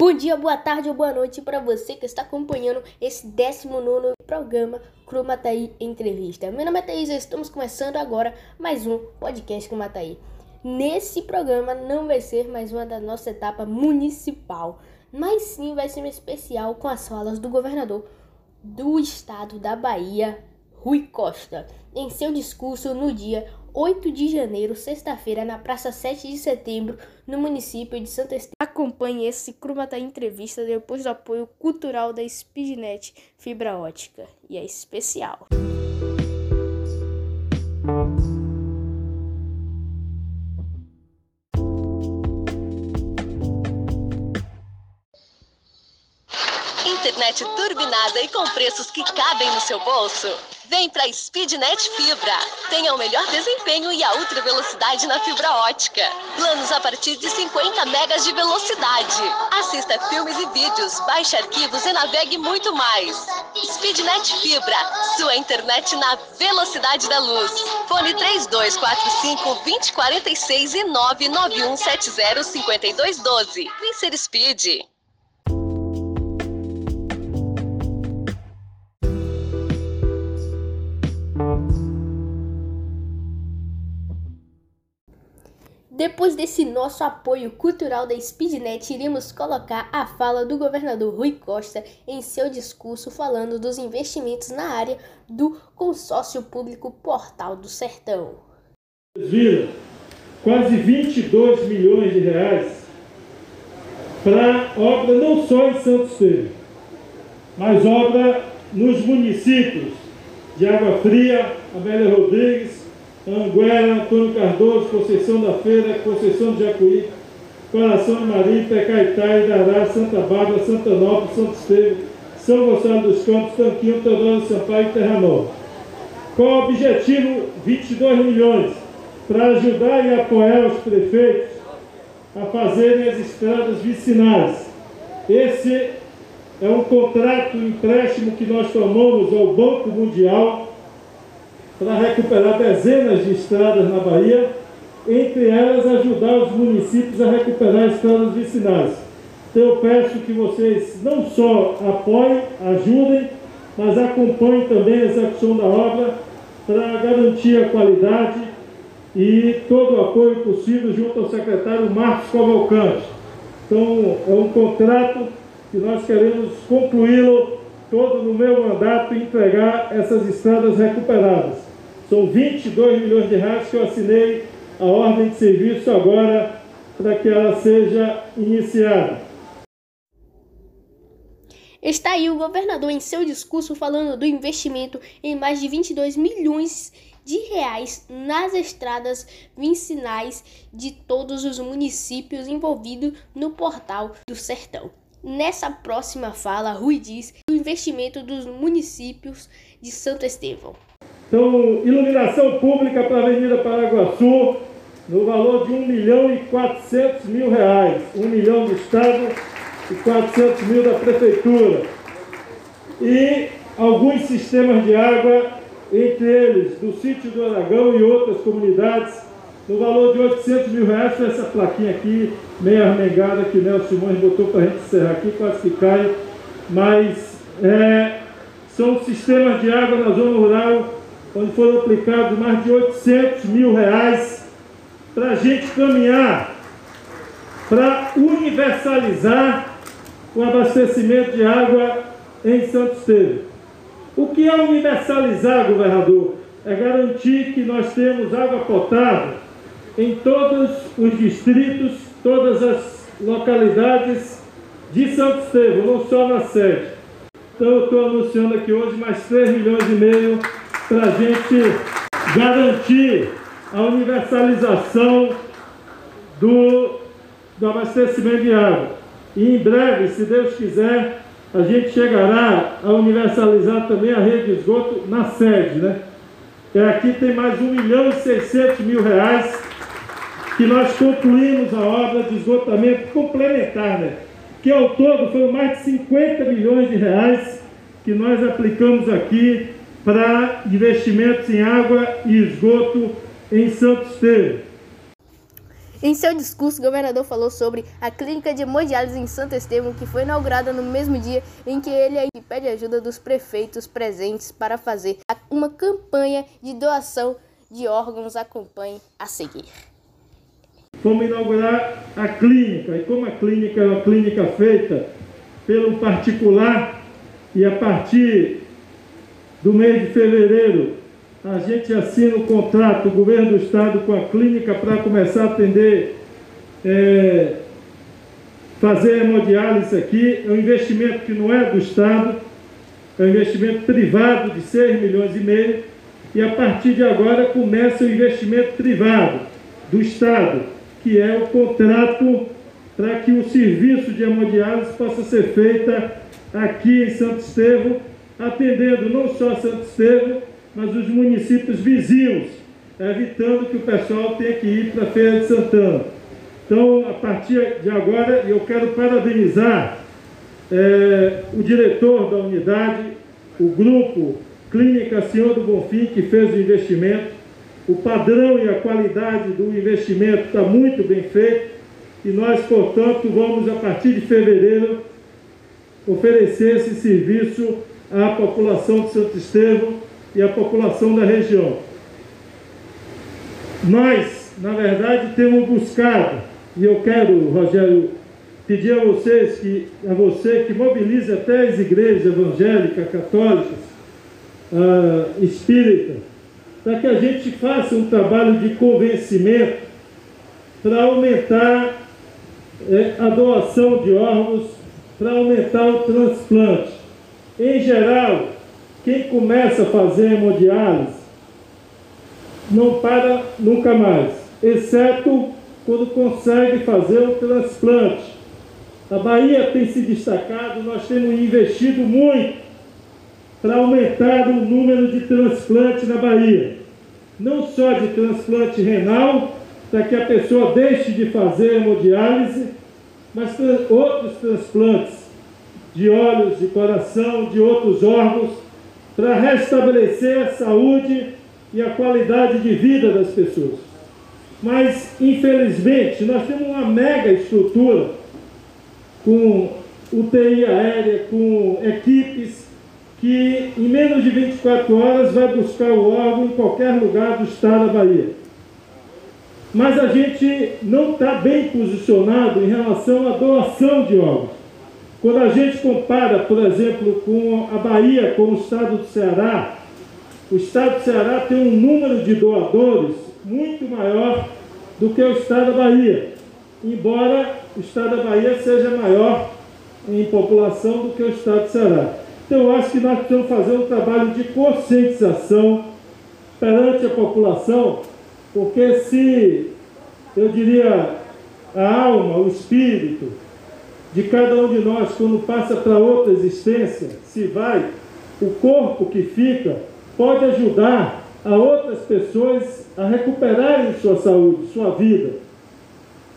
Bom dia, boa tarde ou boa noite para você que está acompanhando esse 19 programa Cromataí Entrevista. Meu nome é Thaís e estamos começando agora mais um podcast com Mataí. Nesse programa não vai ser mais uma da nossa etapa municipal, mas sim vai ser um especial com as falas do governador do estado da Bahia, Rui Costa, em seu discurso no dia 8 de janeiro, sexta-feira, na Praça 7 de Setembro, no município de Santa Estela. Acompanhe esse Crumata Entrevista depois do apoio cultural da Speednet Fibra Ótica. E é especial. Internet turbinada e com preços que cabem no seu bolso? Vem para Speednet Fibra. Tenha o melhor desempenho e a ultra velocidade na fibra ótica. Planos a partir de 50 megas de velocidade. Assista filmes e vídeos, baixe arquivos e navegue muito mais. Speednet Fibra, sua internet na velocidade da luz. Fone 3245 2046 e 99170 5212. Vem ser Speed. Depois desse nosso apoio cultural da Speednet, iremos colocar a fala do governador Rui Costa em seu discurso falando dos investimentos na área do consórcio público Portal do Sertão. Viram quase 22 milhões de reais para obra não só em Santos Terre, mas obra nos municípios de Água Fria, Amélia Rodrigues, Anguera, Antônio Cardoso, Conceição da Feira, Conceição de Jacuí, Coração de Maria, Pecaitá, Idará, Santa Bárbara, Santa Nova, Santo Estevão, São Gonçalo dos Campos, Tanquinho, Teodoro Sampaio e Terra Nova. Qual o objetivo? 22 milhões para ajudar e apoiar os prefeitos a fazerem as estradas vicinais. Esse é um contrato, um empréstimo que nós tomamos ao Banco Mundial para recuperar dezenas de estradas na Bahia, entre elas ajudar os municípios a recuperar estradas vicinais. Então eu peço que vocês não só apoiem, ajudem, mas acompanhem também a execução da obra para garantir a qualidade e todo o apoio possível junto ao secretário Marcos Cavalcante. Então é um contrato que nós queremos concluí-lo todo no meu mandato e entregar essas estradas recuperadas. São 22 milhões de reais que eu assinei a ordem de serviço agora para que ela seja iniciada. Está aí o governador em seu discurso falando do investimento em mais de 22 milhões de reais nas estradas vicinais de todos os municípios envolvidos no portal do Sertão. Nessa próxima fala, Rui diz o investimento dos municípios de Santo Estevão. Então, iluminação pública para a Avenida Paraguaçu, no valor de 1 milhão e 400 mil reais. 1 milhão do Estado e 400 mil da Prefeitura. E alguns sistemas de água, entre eles do sítio do Aragão e outras comunidades, no valor de 800 mil reais. Essa plaquinha aqui, meio armengada, que Nelson Simões botou para a gente encerrar aqui, quase que cai. Mas é, são sistemas de água na zona rural onde foram aplicados mais de 800 mil reais para a gente caminhar para universalizar o abastecimento de água em Santo Estevam. O que é universalizar, governador? É garantir que nós temos água potável em todos os distritos, todas as localidades de Santo Estevam, não só na sede. Então eu estou anunciando aqui hoje mais 3 milhões e meio para a gente garantir a universalização do, do abastecimento de água. E em breve, se Deus quiser, a gente chegará a universalizar também a rede de esgoto na sede, né? E aqui tem mais 1 milhão e 600 mil reais que nós concluímos a obra de esgotamento complementar, né? Que ao todo foram mais de 50 milhões de reais que nós aplicamos aqui para investimentos em água e esgoto em Santos Estevam. Em seu discurso, o governador falou sobre a clínica de hemodiálise em Santo Estevão, que foi inaugurada no mesmo dia em que ele pede ajuda dos prefeitos presentes para fazer uma campanha de doação de órgãos. Acompanhe a seguir. Vamos inaugurar a clínica, e como a clínica é uma clínica feita pelo particular, e a partir do mês de fevereiro a gente assina o contrato, o governo do estado, com a clínica para começar a atender, é, fazer hemodiálise aqui. É um investimento que não é do estado, é um investimento privado de 6 milhões e meio. E a partir de agora começa o investimento privado do estado, que é o contrato para que o serviço de hemodiálise possa ser feita aqui em Santo Estevão, atendendo não só Santo Estevão, mas os municípios vizinhos, evitando que o pessoal tenha que ir para a Feira de Santana. Então, a partir de agora, eu quero parabenizar é, o diretor da unidade, o grupo Clínica Senhor do Bonfim, que fez o investimento. O padrão e a qualidade do investimento está muito bem feito e nós, portanto, vamos, a partir de fevereiro, oferecer esse serviço à população de Santo Estevão e a população da região. Nós, na verdade, temos buscado, e eu quero, Rogério, pedir a vocês que, a você que mobilize até as igrejas evangélicas, católicas, uh, espíritas, para que a gente faça um trabalho de convencimento para aumentar é, a doação de órgãos, para aumentar o transplante. Em geral, quem começa a fazer hemodiálise não para nunca mais, exceto quando consegue fazer o transplante. A Bahia tem se destacado, nós temos investido muito para aumentar o número de transplantes na Bahia. Não só de transplante renal, para que a pessoa deixe de fazer hemodiálise, mas outros transplantes de olhos, de coração, de outros órgãos, para restabelecer a saúde e a qualidade de vida das pessoas. Mas, infelizmente, nós temos uma mega estrutura com UTI aérea, com equipes que em menos de 24 horas vai buscar o órgão em qualquer lugar do estado da Bahia. Mas a gente não está bem posicionado em relação à doação de órgãos. Quando a gente compara, por exemplo, com a Bahia, com o estado do Ceará, o estado do Ceará tem um número de doadores muito maior do que o estado da Bahia, embora o estado da Bahia seja maior em população do que o estado do Ceará. Então, eu acho que nós precisamos fazer um trabalho de conscientização perante a população, porque se, eu diria, a alma, o espírito, de cada um de nós, quando passa para outra existência, se vai, o corpo que fica pode ajudar a outras pessoas a recuperarem sua saúde, sua vida.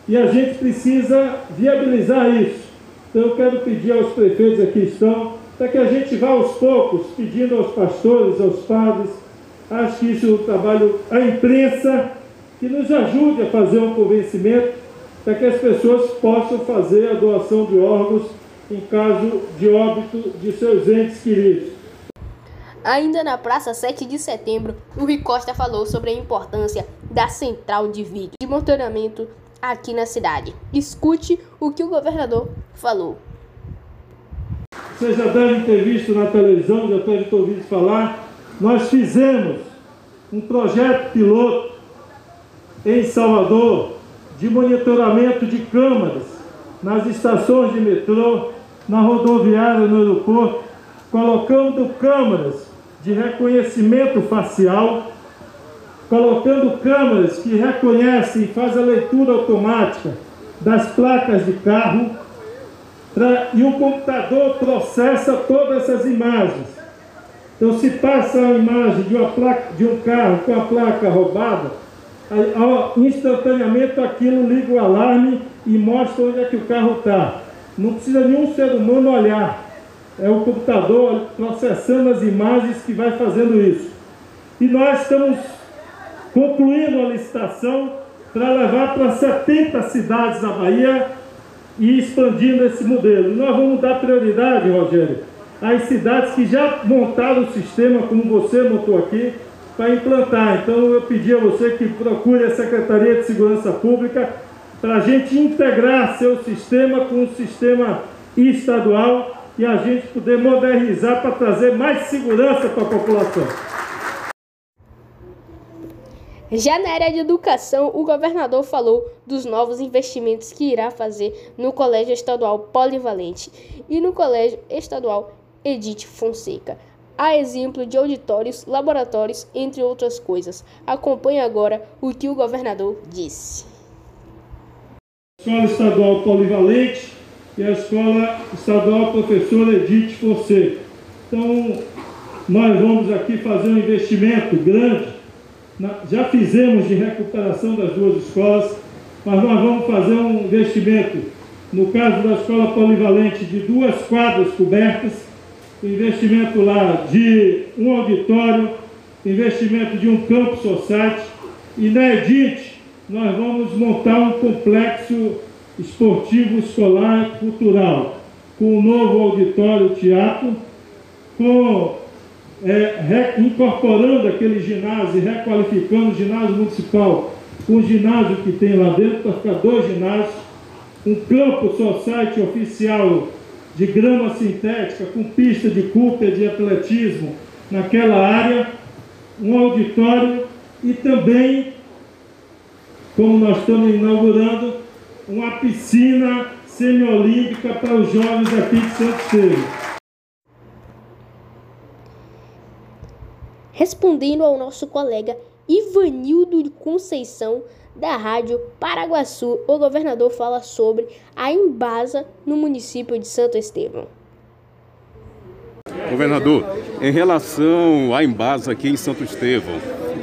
E a gente precisa viabilizar isso. Então eu quero pedir aos prefeitos aqui estão, para que a gente vá aos poucos pedindo aos pastores, aos padres, acho que isso é um trabalho, a imprensa, que nos ajude a fazer um convencimento para que as pessoas possam fazer a doação de órgãos em caso de óbito de seus entes queridos. Ainda na Praça 7 de Setembro, o Rui Costa falou sobre a importância da central de vídeo de monitoramento aqui na cidade. Escute o que o governador falou. Vocês já devem ter visto na televisão, já devem ter ouvido falar, nós fizemos um projeto piloto em Salvador de monitoramento de câmaras nas estações de metrô, na rodoviária, no aeroporto, colocando câmaras de reconhecimento facial, colocando câmeras que reconhecem e fazem a leitura automática das placas de carro, e o computador processa todas essas imagens. Então, se passa a imagem de, placa, de um carro com a placa roubada, instantaneamente aquilo liga o alarme e mostra onde é que o carro está. Não precisa nenhum ser humano olhar. É o computador processando as imagens que vai fazendo isso. E nós estamos concluindo a licitação para levar para 70 cidades da Bahia e expandindo esse modelo. Nós vamos dar prioridade, Rogério, às cidades que já montaram o sistema, como você montou aqui, para implantar. Então eu pedi a você que procure a Secretaria de Segurança Pública para a gente integrar seu sistema com o sistema estadual e a gente poder modernizar para trazer mais segurança para a população. Já na área de educação, o governador falou dos novos investimentos que irá fazer no Colégio Estadual Polivalente e no Colégio Estadual Edith Fonseca, a exemplo de auditórios, laboratórios, entre outras coisas. Acompanhe agora o que o governador disse. Escola Estadual Polivalente e a Escola Estadual Professora Edith Fonseca. Então, nós vamos aqui fazer um investimento grande já fizemos de recuperação das duas escolas, mas nós vamos fazer um investimento, no caso da escola polivalente, de duas quadras cobertas, investimento lá de um auditório, investimento de um campo society, e na EDIT nós vamos montar um complexo esportivo escolar cultural, com um novo auditório teatro, com é, incorporando aquele ginásio e requalificando o ginásio municipal o ginásio que tem lá dentro, para ficar dois ginásios, um campo society oficial de grama sintética, com pista de Cooper de atletismo naquela área, um auditório e também, como nós estamos inaugurando, uma piscina semiolímpica para os jovens aqui de Santo Estevam. respondendo ao nosso colega Ivanildo Conceição, da Rádio Paraguaçu, o governador fala sobre a Embasa no município de Santo Estevão. Governador, em relação à Embasa aqui em Santo Estevão,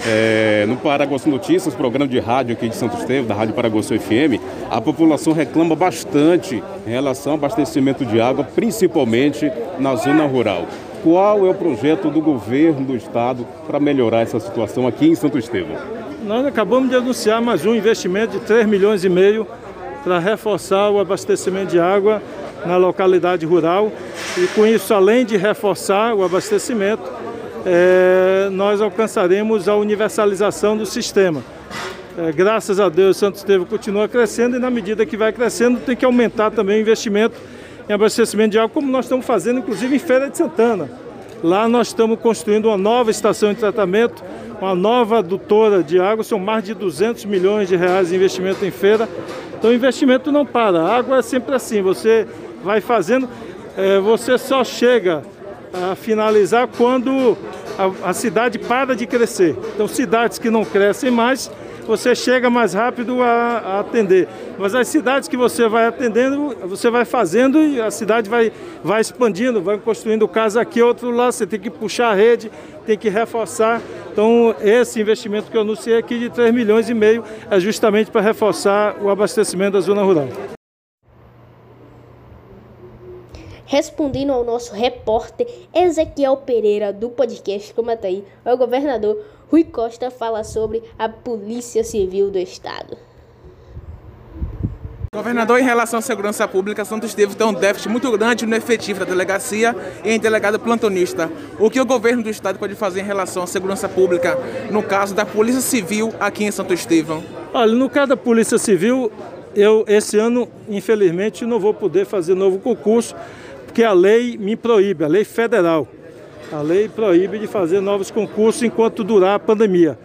é, no Paraguaçu Notícias, programa de rádio aqui de Santo Estevão, da Rádio Paraguaçu FM, a população reclama bastante em relação ao abastecimento de água, principalmente na zona rural. Qual é o projeto do governo do estado para melhorar essa situação aqui em Santo Estevão? Nós acabamos de anunciar mais um investimento de 3 milhões e meio para reforçar o abastecimento de água na localidade rural e com isso, além de reforçar o abastecimento, é, nós alcançaremos a universalização do sistema. É, graças a Deus, Santo Estevão continua crescendo e na medida que vai crescendo tem que aumentar também o investimento em abastecimento de água, como nós estamos fazendo, inclusive em Feira de Santana. Lá nós estamos construindo uma nova estação de tratamento, uma nova adutora de água, são mais de 200 milhões de reais de investimento em feira. Então o investimento não para, a água é sempre assim, você vai fazendo, é, você só chega a finalizar quando a, a cidade para de crescer. Então cidades que não crescem mais, você chega mais rápido a, a, atender. Mas as cidades que você vai atendendo, você vai fazendo e a cidade vai, vai expandindo, vai construindo casa aqui, outro lá, você tem que puxar a rede, tem que reforçar. Então, esse investimento que eu anunciei aqui de 3 milhões e meio é justamente para reforçar o abastecimento da zona rural. Respondendo ao nosso repórter Ezequiel Pereira do podcast Comata aí, o governador Rui Costa fala sobre a Polícia Civil do Estado. Governador, em relação à segurança pública, Santos Estevam tem um déficit muito grande no efetivo da delegacia e em delegado plantonista. O que o governo do estado pode fazer em relação à segurança pública, no caso da Polícia Civil aqui em Santo Estevão? Olha, no caso da Polícia Civil, eu esse ano, infelizmente, não vou poder fazer novo concurso, porque a lei me proíbe, a lei federal. A lei proíbe de fazer novos concursos enquanto durar a pandemia.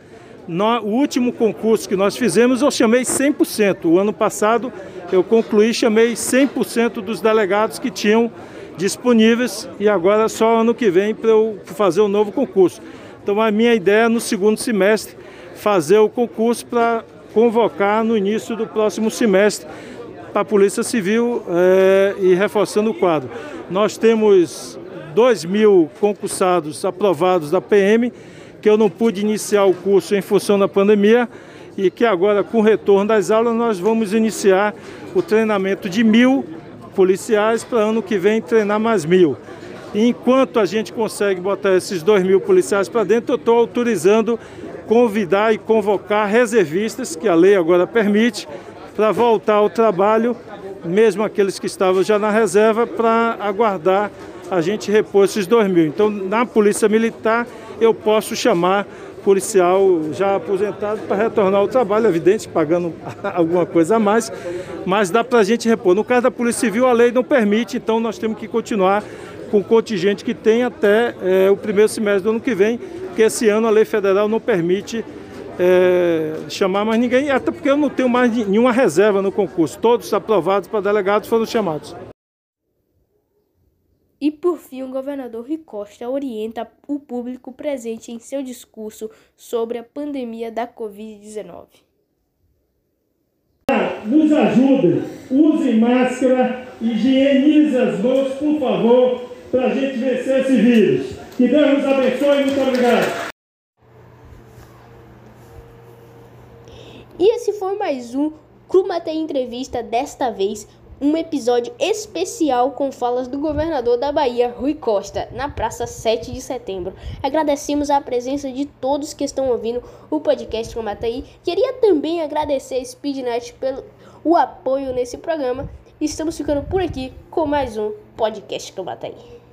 No, o último concurso que nós fizemos, eu chamei 100%. O ano passado, eu concluí, chamei 100% dos delegados que tinham disponíveis e agora só ano que vem para eu fazer o um novo concurso. Então, a minha ideia é, no segundo semestre, fazer o concurso para convocar no início do próximo semestre para a Polícia Civil é, e reforçando o quadro. Nós temos 2 mil concursados aprovados da PM, que eu não pude iniciar o curso em função da pandemia e que agora, com o retorno das aulas, nós vamos iniciar o treinamento de mil policiais para ano que vem treinar mais mil. E enquanto a gente consegue botar esses 2 mil policiais para dentro, eu estou autorizando convidar e convocar reservistas, que a lei agora permite, para voltar ao trabalho, mesmo aqueles que estavam já na reserva, para aguardar a gente repor esses dois mil. Então, na Polícia Militar, eu posso chamar policial já aposentado para retornar ao trabalho, evidente, pagando alguma coisa a mais, mas dá para a gente repor. No caso da Polícia Civil, a lei não permite, então nós temos que continuar com o contingente que tem até é, o primeiro semestre do ano que vem, porque esse ano a lei federal não permite é, chamar mais ninguém, até porque eu não tenho mais nenhuma reserva no concurso. Todos aprovados para delegados foram chamados. E por fim, o governador Rui Costa orienta o público presente em seu discurso sobre a pandemia da Covid-19. Nos ajudem, usem máscara, higienize as mãos, por favor, para a gente vencer esse vírus. Que Deus nos abençoe. Muito obrigado. E esse foi mais um Crumate Entrevista, desta vez um episódio especial com falas do governador da Bahia, Rui Costa, na Praça 7 de Setembro. Agradecemos a presença de todos que estão ouvindo o podcast com Mataí. Queria também agradecer a Speednet pelo o apoio nesse programa. Estamos ficando por aqui com mais um podcast com Mataí.